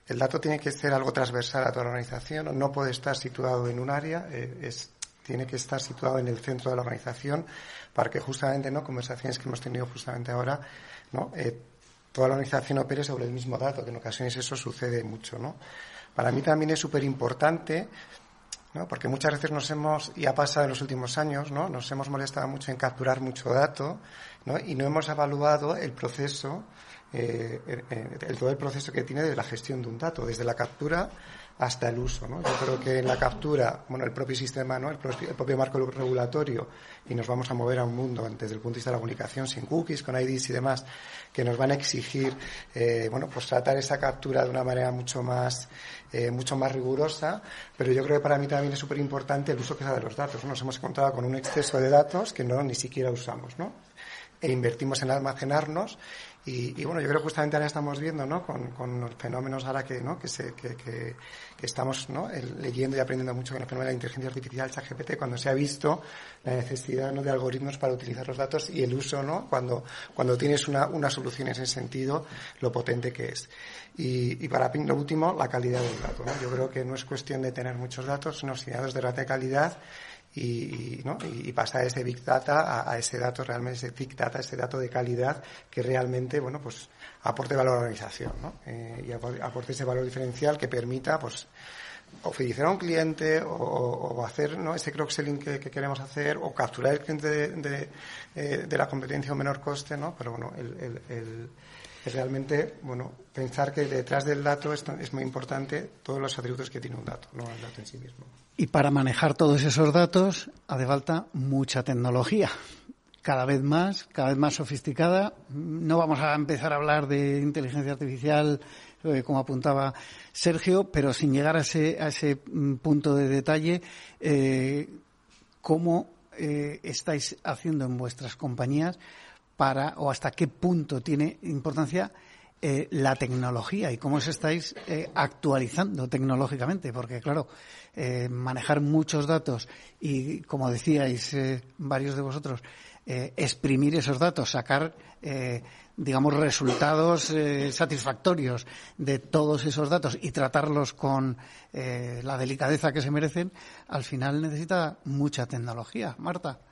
el dato tiene que ser algo transversal a toda la organización, no puede estar situado en un área, eh, tiene que estar situado en el centro de la organización para que justamente, ¿no? conversaciones que hemos tenido justamente ahora, ¿no? Eh, toda la organización opere sobre el mismo dato, que en ocasiones eso sucede mucho. ¿no? Para mí también es súper importante porque muchas veces nos hemos, y ha pasado en los últimos años, ¿no? nos hemos molestado mucho en capturar mucho dato y no hemos evaluado el proceso, eh, el, todo el proceso que tiene de la gestión de un dato, desde la captura hasta el uso. ¿no? Yo creo que en la captura, bueno, el propio sistema, ¿no? el, propio, marco regulatorio, y nos vamos a mover a un mundo desde el punto de vista de la comunicación sin cookies, con IDs y demás, que nos van a exigir, eh, bueno, pues tratar esa captura de una manera mucho más, eh, mucho más rigurosa, pero yo creo que para mí también es súper importante el uso que se da de los datos. Nos hemos encontrado con un exceso de datos que no ni siquiera usamos, ¿no? E invertimos en almacenarnos Y, bueno, yo creo justamente ahora estamos viendo, ¿no? Con, con los fenómenos ahora que, ¿no? Que, se, que, que, estamos, ¿no? leyendo y aprendiendo mucho con el fenómeno de la inteligencia artificial, ChatGPT, cuando se ha visto la necesidad, ¿no? De algoritmos para utilizar los datos y el uso, ¿no? Cuando, cuando tienes una, una solución en ese sentido, lo potente que es. Y, y para lo último, la calidad del dato, ¿no? Yo creo que no es cuestión de tener muchos datos, sino si datos de alta calidad y, ¿no? y, pasa ese big data a, ese dato realmente ese big data ese dato de calidad que realmente bueno pues aporte valor a la organización ¿no? eh, y aporte ese valor diferencial que permita pues o fidelizar a un cliente o, hacer ¿no? ese cross-selling que, queremos hacer o capturar el cliente de, de, eh, la competencia a menor coste, ¿no? Pero bueno, el, el, realmente, bueno, pensar que detrás del dato es, muy importante todos los atributos que tiene un dato, no el dato en sí mismo. Y para manejar todos esos datos hace falta mucha tecnología, cada vez más, cada vez más sofisticada. No vamos a empezar a hablar de inteligencia artificial, eh, como apuntaba Sergio, pero sin llegar a ese, a ese mm, punto de detalle, eh, ¿cómo eh, estáis haciendo en vuestras compañías para, o hasta qué punto tiene importancia eh, la tecnología y cómo os estáis eh, actualizando tecnológicamente, porque claro, eh, manejar muchos datos y, como decíais varios de vosotros, exprimir esos datos, sacar, digamos, resultados satisfactorios de todos esos datos y tratarlos con la delicadeza que se merecen, al final necesita mucha tecnología. Marta.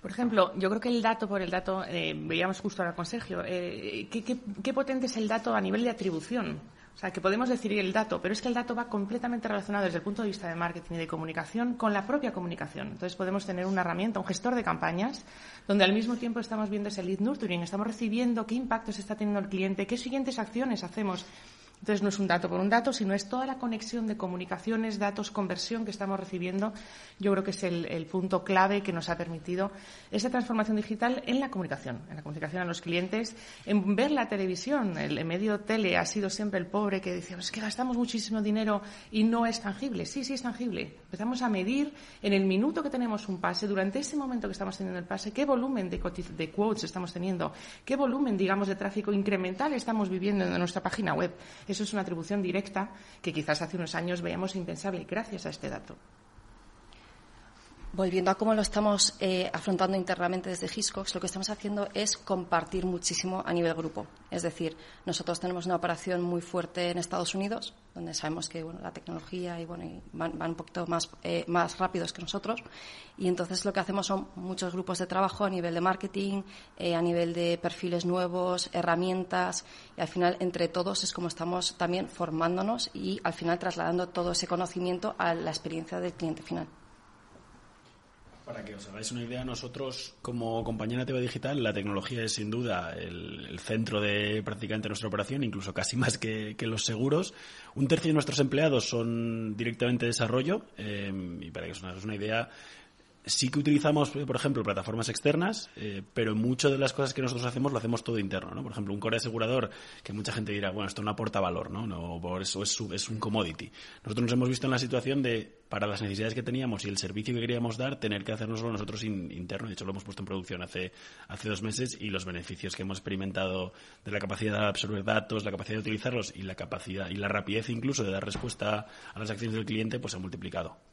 Por ejemplo, yo creo que el dato por el dato, eh, veíamos justo ahora con Sergio, eh, ¿qué, potente es el dato a nivel de atribución? O sea, que podemos decir el dato, pero es que el dato va completamente relacionado desde el punto de vista de marketing y de comunicación con la propia comunicación. Entonces podemos tener una herramienta, un gestor de campañas, donde al mismo tiempo estamos viendo ese lead nurturing, estamos recibiendo qué impactos está teniendo el cliente, qué siguientes acciones hacemos entonces no es un dato por un dato, sino es toda la conexión de comunicaciones, datos, conversión que estamos recibiendo. Yo creo que es el, punto clave que nos ha permitido esa transformación digital en la comunicación, en la comunicación a los clientes, en ver la televisión. El, medio tele ha sido siempre el pobre que decía, es que gastamos muchísimo dinero y no es tangible. Sí, sí es tangible. Empezamos a medir en el minuto que tenemos un pase, durante ese momento que estamos teniendo el pase, qué volumen de, de quotes estamos teniendo, qué volumen, digamos, de tráfico incremental estamos viviendo en nuestra página web. Eso es una atribución directa que quizás hace unos años veíamos impensable gracias a este dato. Volviendo a cómo lo estamos eh, afrontando internamente desde Hiscox, lo que estamos haciendo es compartir muchísimo a nivel grupo. Es decir, nosotros tenemos una operación muy fuerte en Estados Unidos, donde sabemos que bueno, la tecnología y, bueno, van, un poquito más, eh, más rápidos que nosotros. Y entonces lo que hacemos son muchos grupos de trabajo a nivel de marketing, eh, a nivel de perfiles nuevos, herramientas. Y al final, entre todos, es como estamos también formándonos y al final trasladando todo ese conocimiento a la experiencia del cliente final. Para que os hagáis una idea, nosotros como compañía nativa digital, la tecnología es sin duda el, centro de prácticamente nuestra operación, incluso casi más que, los seguros. Un tercio de nuestros empleados son directamente desarrollo eh, y para que os hagáis una idea, sí que utilizamos, por ejemplo, plataformas externas, eh, pero muchas de las cosas que nosotros hacemos lo hacemos todo interno, ¿no? Por ejemplo, un core asegurador que mucha gente dirá, bueno, esto no aporta valor, ¿no? no por eso es, es un commodity. Nosotros nos hemos visto en la situación de, para las necesidades que teníamos y el servicio que queríamos dar, tener que hacernoslo nosotros interno. De hecho, lo hemos puesto en producción hace, hace dos meses y los beneficios que hemos experimentado de la capacidad de absorber datos, la capacidad de utilizarlos y la capacidad y la rapidez incluso de dar respuesta a las acciones del cliente, pues se ha multiplicado.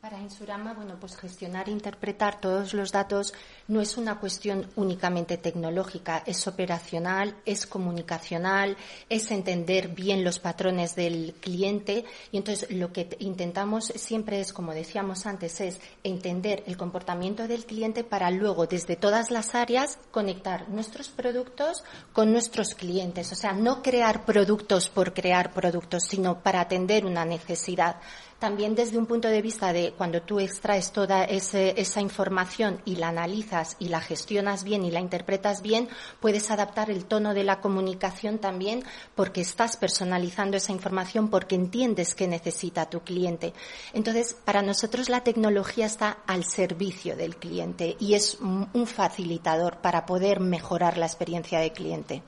Para Insurama, bueno, pues gestionar e interpretar todos los datos no es una cuestión únicamente tecnológica, es operacional, es comunicacional, es entender bien los patrones del cliente. Y entonces lo que intentamos siempre es, como decíamos antes, es entender el comportamiento del cliente para luego desde todas las áreas conectar nuestros productos con nuestros clientes, o sea, no crear productos por crear productos, sino para atender una necesidad también desde un punto de vista de cuando tú extraes toda esa información y la analizas y la gestionas bien y la interpretas bien, puedes adaptar el tono de la comunicación también porque estás personalizando esa información porque entiendes qué necesita tu cliente. Entonces, para nosotros la tecnología está al servicio del cliente y es un facilitador para poder mejorar la experiencia del cliente.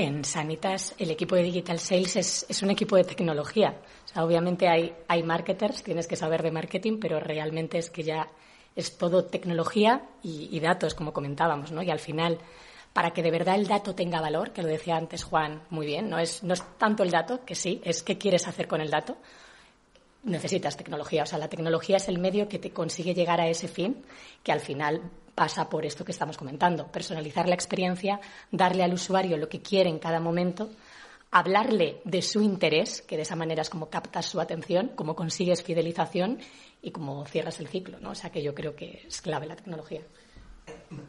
En Sanitas, el equipo de Digital Sales es, un equipo de tecnología. obviamente hay, hay marketers, tienes que saber de marketing, pero realmente es que ya es todo tecnología y, datos, como comentábamos, ¿no? Y al final, para que de verdad el dato tenga valor, que lo decía antes Juan muy bien, no es, no es tanto el dato, que sí, es qué quieres hacer con el dato, necesitas tecnología. O sea, la tecnología es el medio que te consigue llegar a ese fin, que al final pasa por esto que estamos comentando, personalizar la experiencia, darle al usuario lo que quiere en cada momento, hablarle de su interés, que de esa manera es como captas su atención, como consigues fidelización y como cierras el ciclo, ¿no? O sea, que yo creo que es clave la tecnología.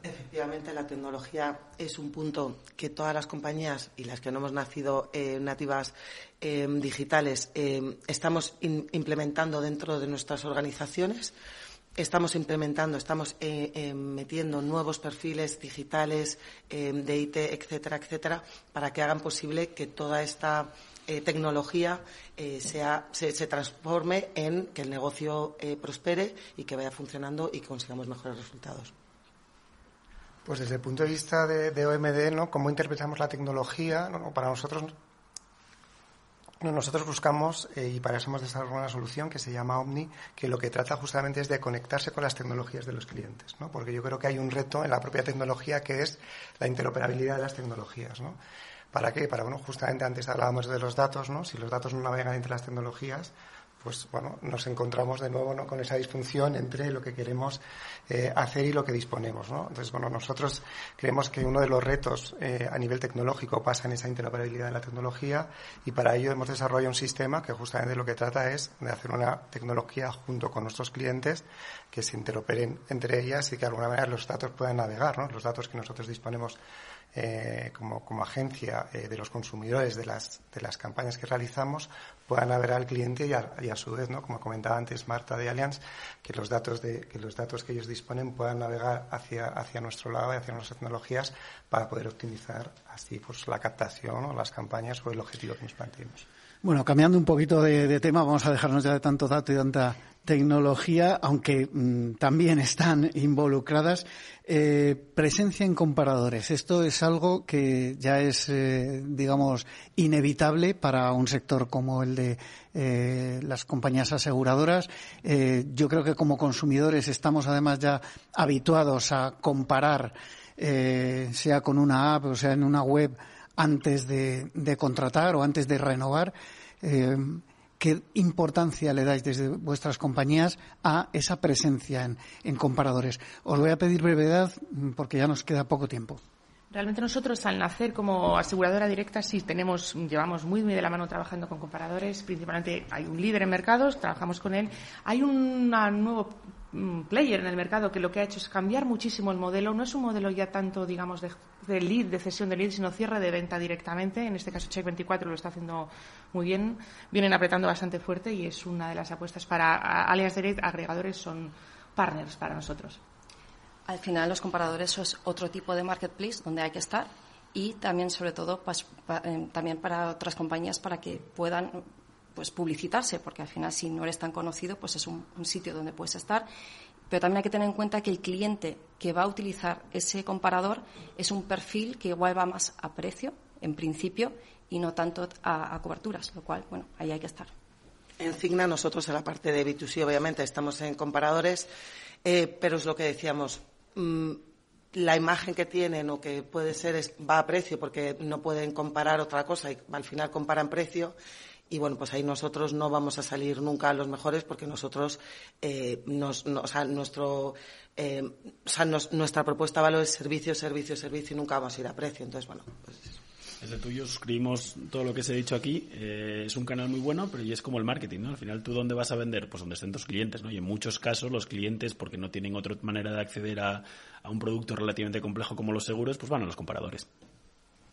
Efectivamente, la tecnología es un punto que todas las compañías y las que no hemos nacido eh, nativas eh, digitales eh, estamos implementando dentro de nuestras organizaciones. Estamos implementando, estamos metiendo nuevos perfiles digitales de IT, etcétera, etcétera, para que hagan posible que toda esta tecnología sea, se, transforme en que el negocio prospere y que vaya funcionando y consigamos mejores resultados. Pues desde el punto de vista de, OMD, ¿no? ¿Cómo interpretamos la tecnología? Para nosotros, nosotros buscamos, eh, y para eso hemos desarrollado una solución que se llama Omni, que lo que trata justamente es de conectarse con las tecnologías de los clientes, ¿no? Porque yo creo que hay un reto en la propia tecnología que es la interoperabilidad de las tecnologías, ¿no? ¿Para qué? Para, bueno, justamente antes hablábamos de los datos, ¿no? Si los datos no navegan entre las tecnologías, pues bueno, nos encontramos de nuevo ¿no? con esa disfunción entre lo que queremos eh, hacer y lo que disponemos. ¿no? Entonces, bueno, nosotros creemos que uno de los retos eh, a nivel tecnológico pasa en esa interoperabilidad de la tecnología y para ello hemos desarrollado un sistema que justamente lo que trata es de hacer una tecnología junto con nuestros clientes que se interoperen entre ellas y que de alguna manera los datos puedan navegar, ¿no? los datos que nosotros disponemos eh, como, como, agencia eh, de los consumidores de las, de las campañas que realizamos puedan ver al cliente y a, y a, su vez, ¿no? como comentaba antes Marta de Allianz, que los datos de, que los datos que ellos disponen puedan navegar hacia, hacia nuestro lado y hacia nuestras tecnologías para poder optimizar así pues la captación o las campañas o el objetivo que nos planteemos. Bueno, cambiando un poquito de, tema, vamos a dejarnos ya de tanto dato y tanta tecnología, aunque mm, también están involucradas, eh, presencia en comparadores. Esto es algo que ya es, eh, digamos, inevitable para un sector como el de eh, las compañías aseguradoras. yo creo que como consumidores estamos además ya habituados a comparar, sea con una app o sea en una web, antes de, contratar o antes de renovar. ¿Qué importancia le dais desde vuestras compañías a esa presencia en, comparadores? Os voy a pedir brevedad mm, porque ya nos queda poco tiempo. Realmente nosotros al nacer como aseguradora directa sí tenemos, llevamos muy, muy de la mano trabajando con comparadores, principalmente hay un líder en mercados, trabajamos con él. Hay un nuevo player en el mercado que lo que ha hecho es cambiar muchísimo el modelo. No es un modelo ya tanto, digamos, de, lead, de cesión de lead, sino cierre de venta directamente. En este caso, Check24 lo está haciendo muy bien. Vienen apretando bastante fuerte y es una de las apuestas para alias Direct. Agregadores son partners para nosotros. Al final, los comparadores son otro tipo de marketplace donde hay que estar y también, sobre todo, eh, también para otras compañías para que puedan pues publicitarse, porque al final si no eres tan conocido, pues es un, sitio donde puedes estar. Pero también hay que tener en cuenta que el cliente que va a utilizar ese comparador es un perfil que igual va más a precio, en principio, y no tanto a, coberturas, lo cual, bueno, ahí hay que estar. En Cigna nosotros en la parte de B2C obviamente estamos en comparadores, eh, pero es lo que decíamos, mm, la imagen que tienen o que puede ser es, va a precio porque no pueden comparar otra cosa y al final comparan precio y bueno, pues ahí nosotros no vamos a salir nunca a los mejores porque nosotros, eh, nos, o sea, nuestro, eh, nuestra propuesta de valor es servicio, servicio, servicio y nunca vamos a ir a precio. Entonces, bueno, pues Desde tuyo suscribimos todo lo que se ha dicho aquí. Eh, es un canal muy bueno, pero y es como el marketing, ¿no? Al final, ¿tú dónde vas a vender? Pues donde estén tus clientes, ¿no? Y en muchos casos los clientes, porque no tienen otra manera de acceder a, a un producto relativamente complejo como los seguros, pues van a los comparadores.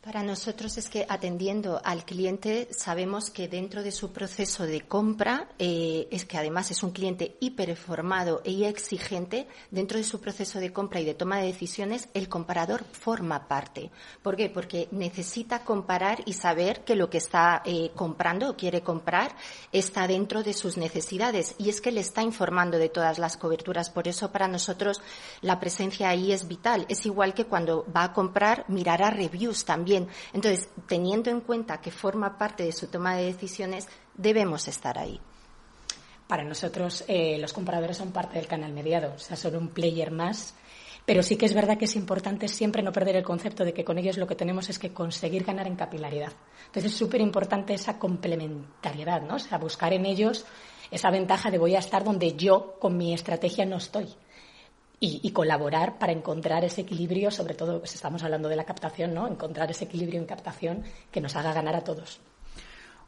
Para nosotros es que atendiendo al cliente sabemos que dentro de su proceso de compra, eh, es que además es un cliente hiperformado y exigente, dentro de su proceso de compra y de toma de decisiones, el comparador forma parte. ¿Por qué? Porque necesita comparar y saber que lo que está eh, comprando o quiere comprar está dentro de sus necesidades y es que le está informando de todas las coberturas. Por eso para nosotros la presencia ahí es vital. Es igual que cuando va a comprar, mirará reviews también entonces, teniendo en cuenta que forma parte de su toma de decisiones, debemos estar ahí. Para nosotros, eh, los compradores son parte del canal mediado, o sea, son un player más Pero sí que es verdad que es importante siempre no perder el concepto de que con ellos lo que tenemos es que conseguir ganar en capilaridad. Entonces es súper importante esa complementariedad, ¿no? O sea, buscar en ellos esa ventaja de voy a estar donde yo con mi estrategia no estoy. Y, colaborar para encontrar ese equilibrio, sobre todo, pues estamos hablando de la captación, ¿no? Encontrar ese equilibrio en captación que nos haga ganar a todos.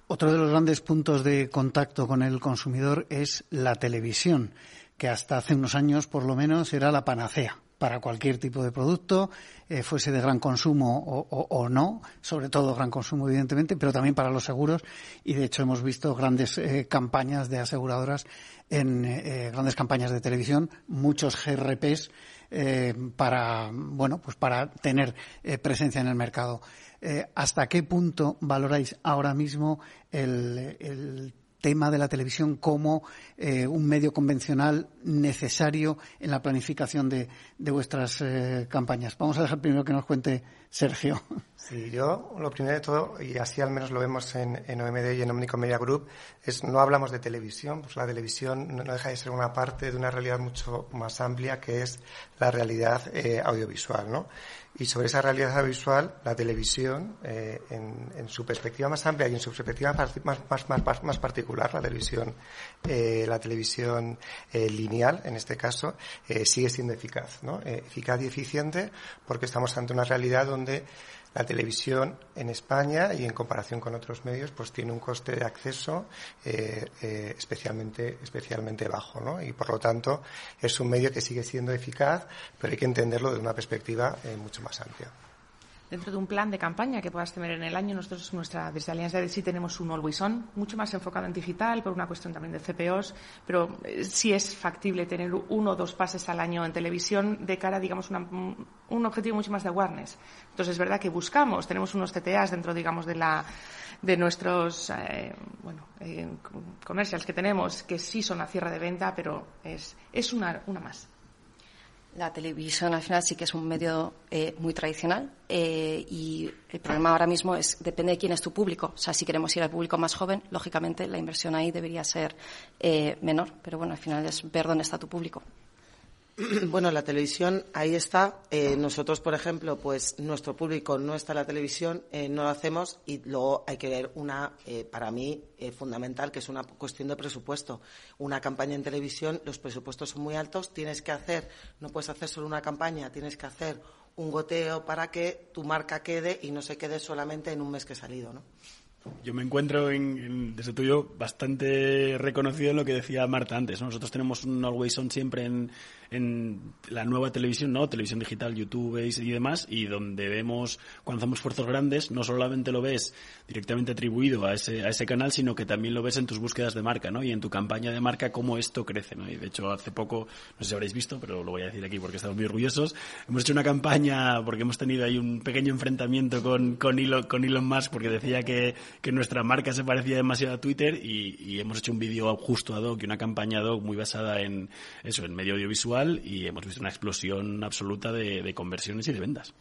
Otro de los grandes puntos de contacto con el consumidor es la televisión, que hasta hace unos años, por lo menos, era la panacea para cualquier tipo de producto, eh, fuese de gran consumo o, no, sobre todo gran consumo, evidentemente, pero también para los seguros. Y de hecho hemos visto grandes eh, campañas de aseguradoras en eh, grandes campañas de televisión, muchos GRPs para, bueno, pues para tener presencia en el mercado. ¿Hasta qué punto valoráis ahora mismo el, el tema de la televisión como eh, un medio convencional necesario en la planificación de, vuestras eh, campañas. Vamos a dejar primero que nos cuente Sergio. Sí, yo lo primero de todo, y así al menos lo vemos en, en OMD y en Omnico Media Group, es no hablamos de televisión, pues la televisión no, deja de ser una parte de una realidad mucho más amplia que es la realidad eh, audiovisual, ¿no? Y sobre esa realidad audiovisual, la televisión, eh, en, su perspectiva más amplia y en su perspectiva más, más, más, más particular, la televisión, eh, la televisión eh, lineal, en este caso, sigue siendo eficaz, ¿no? eficaz y eficiente porque estamos ante una realidad donde la televisión en España y en comparación con otros medios pues tiene un coste de acceso eh, eh, especialmente especialmente bajo ¿no? y por lo tanto es un medio que sigue siendo eficaz pero hay que entenderlo desde una perspectiva eh, mucho más amplia dentro de un plan de campaña que puedas tener en el año, nosotros nuestra, desde Alianza de sí tenemos un Always On, mucho más enfocado en digital, por una cuestión también de CPOs, pero eh, sí es factible tener uno o dos pases al año en televisión de cara, digamos, un objetivo mucho más de awareness. Entonces, es verdad que buscamos, tenemos unos CTAs dentro, digamos, de la de nuestros eh, bueno, eh, comercials que tenemos, que sí son la cierre de venta, pero es, es una, una más. La televisión al final sí que es un medio eh, muy tradicional eh, y el problema ahora mismo es depende de quién es tu público. O sea, si queremos ir al público más joven, lógicamente la inversión ahí debería ser eh, menor, pero bueno, al final es ver dónde está tu público. Bueno, la televisión ahí está. Eh, nosotros, por ejemplo, pues nuestro público no está en la televisión, eh, no lo hacemos y luego hay que ver una, eh, para mí, fundamental, que es una cuestión de presupuesto. Una campaña en televisión, los presupuestos son muy altos, tienes que hacer, no puedes hacer solo una campaña, tienes que hacer un goteo para que tu marca quede y no se quede solamente en un mes que ha salido, ¿no? Yo me encuentro en, desde tuyo bastante reconocido en lo que decía Marta antes. Nosotros tenemos un Always On siempre en, en la nueva televisión, ¿no? Televisión digital, YouTube y demás, y donde vemos, cuando hacemos esfuerzos grandes, no solamente lo ves directamente atribuido a ese, a ese canal, sino que también lo ves en tus búsquedas de marca, ¿no? Y en tu campaña de marca, cómo esto crece, ¿no? Y de hecho, hace poco, no sé si habréis visto, pero lo voy a decir aquí porque estamos muy orgullosos, hemos hecho una campaña porque hemos tenido ahí un pequeño enfrentamiento con, con, Elon, con Elon Musk porque decía que, que nuestra marca se parecía demasiado a Twitter y, y hemos hecho un vídeo justo a Doc y una campaña ad hoc muy basada en eso, en medio audiovisual y hemos visto una explosión absoluta de, conversiones y de ventas.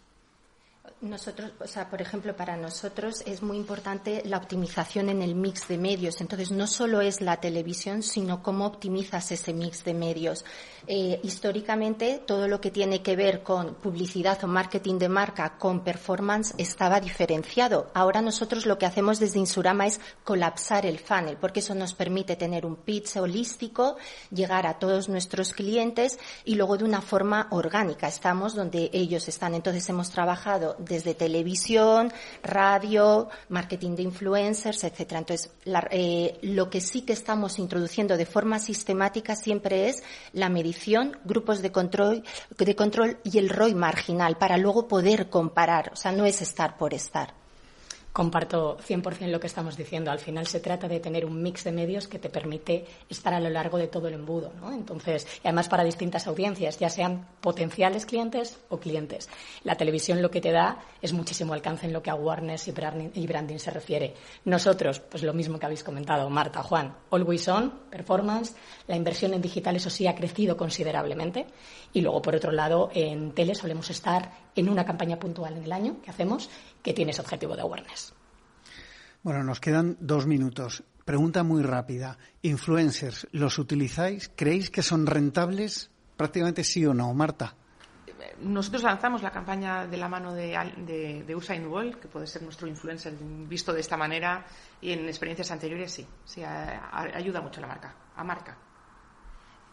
Nosotros, o sea, por ejemplo, para nosotros es muy importante la optimización en el mix de medios. Entonces, no solo es la televisión, sino cómo optimizas ese mix de medios. Eh, históricamente, todo lo que tiene que ver con publicidad o marketing de marca con performance estaba diferenciado. Ahora nosotros lo que hacemos desde Insurama es colapsar el funnel, porque eso nos permite tener un pitch holístico, llegar a todos nuestros clientes y luego de una forma orgánica. Estamos donde ellos están. Entonces, hemos trabajado desde televisión, radio, marketing de influencers, etcétera. Entonces, eh, lo que sí que estamos introduciendo de forma sistemática siempre es la medición, grupos de control, de control y el ROI marginal para luego poder comparar. O sea, no es estar por estar comparto 100% lo que estamos diciendo. Al final se trata de tener un mix de medios que te permite estar a lo largo de todo el embudo, ¿no? Entonces, y además para distintas audiencias, ya sean potenciales clientes o clientes. La televisión lo que te da es muchísimo alcance en lo que a awareness y branding, y branding se refiere. Nosotros, pues lo mismo que habéis comentado, Marta, Juan, always on, performance, la inversión en digital, eso sí, ha crecido considerablemente. Y luego, por otro lado, en tele solemos estar en una campaña puntual en el año que hacemos que tiene ese objetivo de awareness. Bueno, nos quedan dos minutos. Pregunta muy rápida. ¿Influencers los utilizáis? ¿Creéis que son rentables? Prácticamente sí o no, Marta. nosotros lanzamos la campaña de la mano de, de, de, Usain Bolt, que puede ser nuestro influencer visto de esta manera, y en experiencias anteriores sí, sí ayuda mucho a la marca, a marca.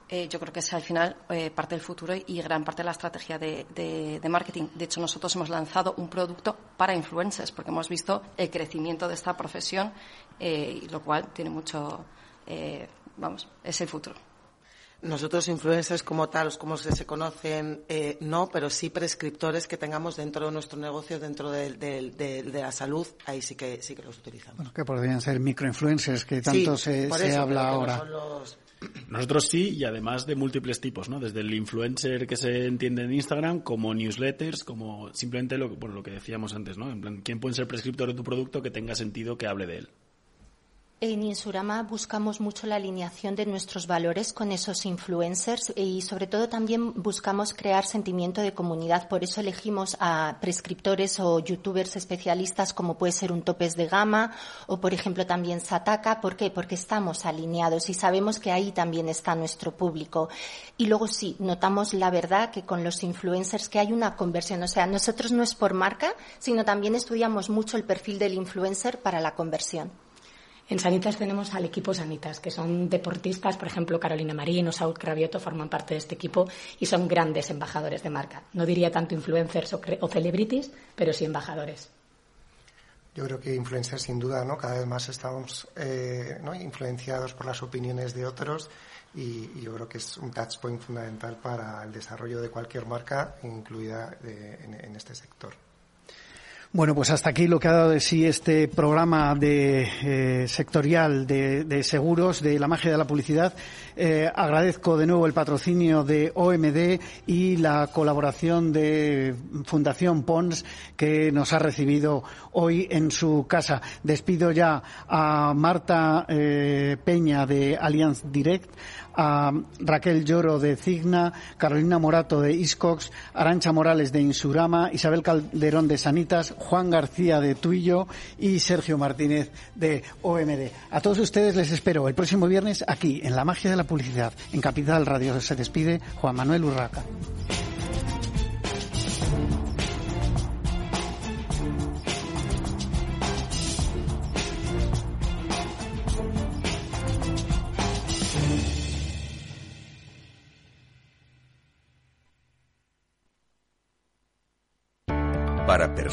Eh, yo creo que es al final eh, parte del futuro y gran parte de la estrategia de, marketing. De hecho, nosotros hemos lanzado un producto para influencers porque hemos visto el crecimiento de esta profesión, eh, y lo cual tiene mucho, vamos, es el futuro. Nosotros influencers como tal, como se, conocen, no, pero sí prescriptores que tengamos dentro de nuestro negocio, dentro de, la salud, ahí sí que sí que los utilizamos. Bueno, que podrían ser microinfluencers que tanto se, habla ahora. Nosotros sí, y además de múltiples tipos, ¿no? Desde el influencer que se entiende en Instagram, como newsletters, como simplemente lo, lo que decíamos antes, ¿no? En plan, ¿quién puede ser prescriptor de tu producto que tenga sentido que hable de él? En Insurama buscamos mucho la alineación de nuestros valores con esos influencers y sobre todo también buscamos crear sentimiento de comunidad. Por eso elegimos a prescriptores o youtubers especialistas como puede ser un Topes de Gama o por ejemplo también Sataka. ¿Por qué? Porque estamos alineados y sabemos que ahí también está nuestro público. Y luego sí, notamos la verdad que con los influencers que hay una conversión. O sea, nosotros no es por marca, sino también estudiamos mucho el perfil del influencer para la conversión. En Sanitas tenemos al equipo Sanitas, que son deportistas, por ejemplo, Carolina Marín o Saúl Cravioto forman parte de este equipo y son grandes embajadores de marca. No diría tanto influencers o, celebrities, pero sí embajadores. Yo creo que influencers, sin duda, ¿no? Cada vez más estamos eh, influenciados por las opiniones de otros y, yo creo que es un touchpoint fundamental para el desarrollo de cualquier marca, incluida en este sector. Bueno, pues hasta aquí lo que ha dado de sí este programa de eh, sectorial de, seguros de la magia de la publicidad. Eh, agradezco de nuevo el patrocinio de OMD y la colaboración de Fundación Pons que nos ha recibido hoy en su casa. Despido ya a Marta eh, Peña de Allianz Direct, a Raquel Lloro de Cigna, Carolina Morato de Iscox, Arancha Morales de Insurama, Isabel Calderón de Sanitas, Juan García de Tuillo y Sergio Martínez de OMD. A todos ustedes les espero el próximo viernes aquí en La Magia de la Publicidad, en Capital Radio. Se despide Juan Manuel Urraca.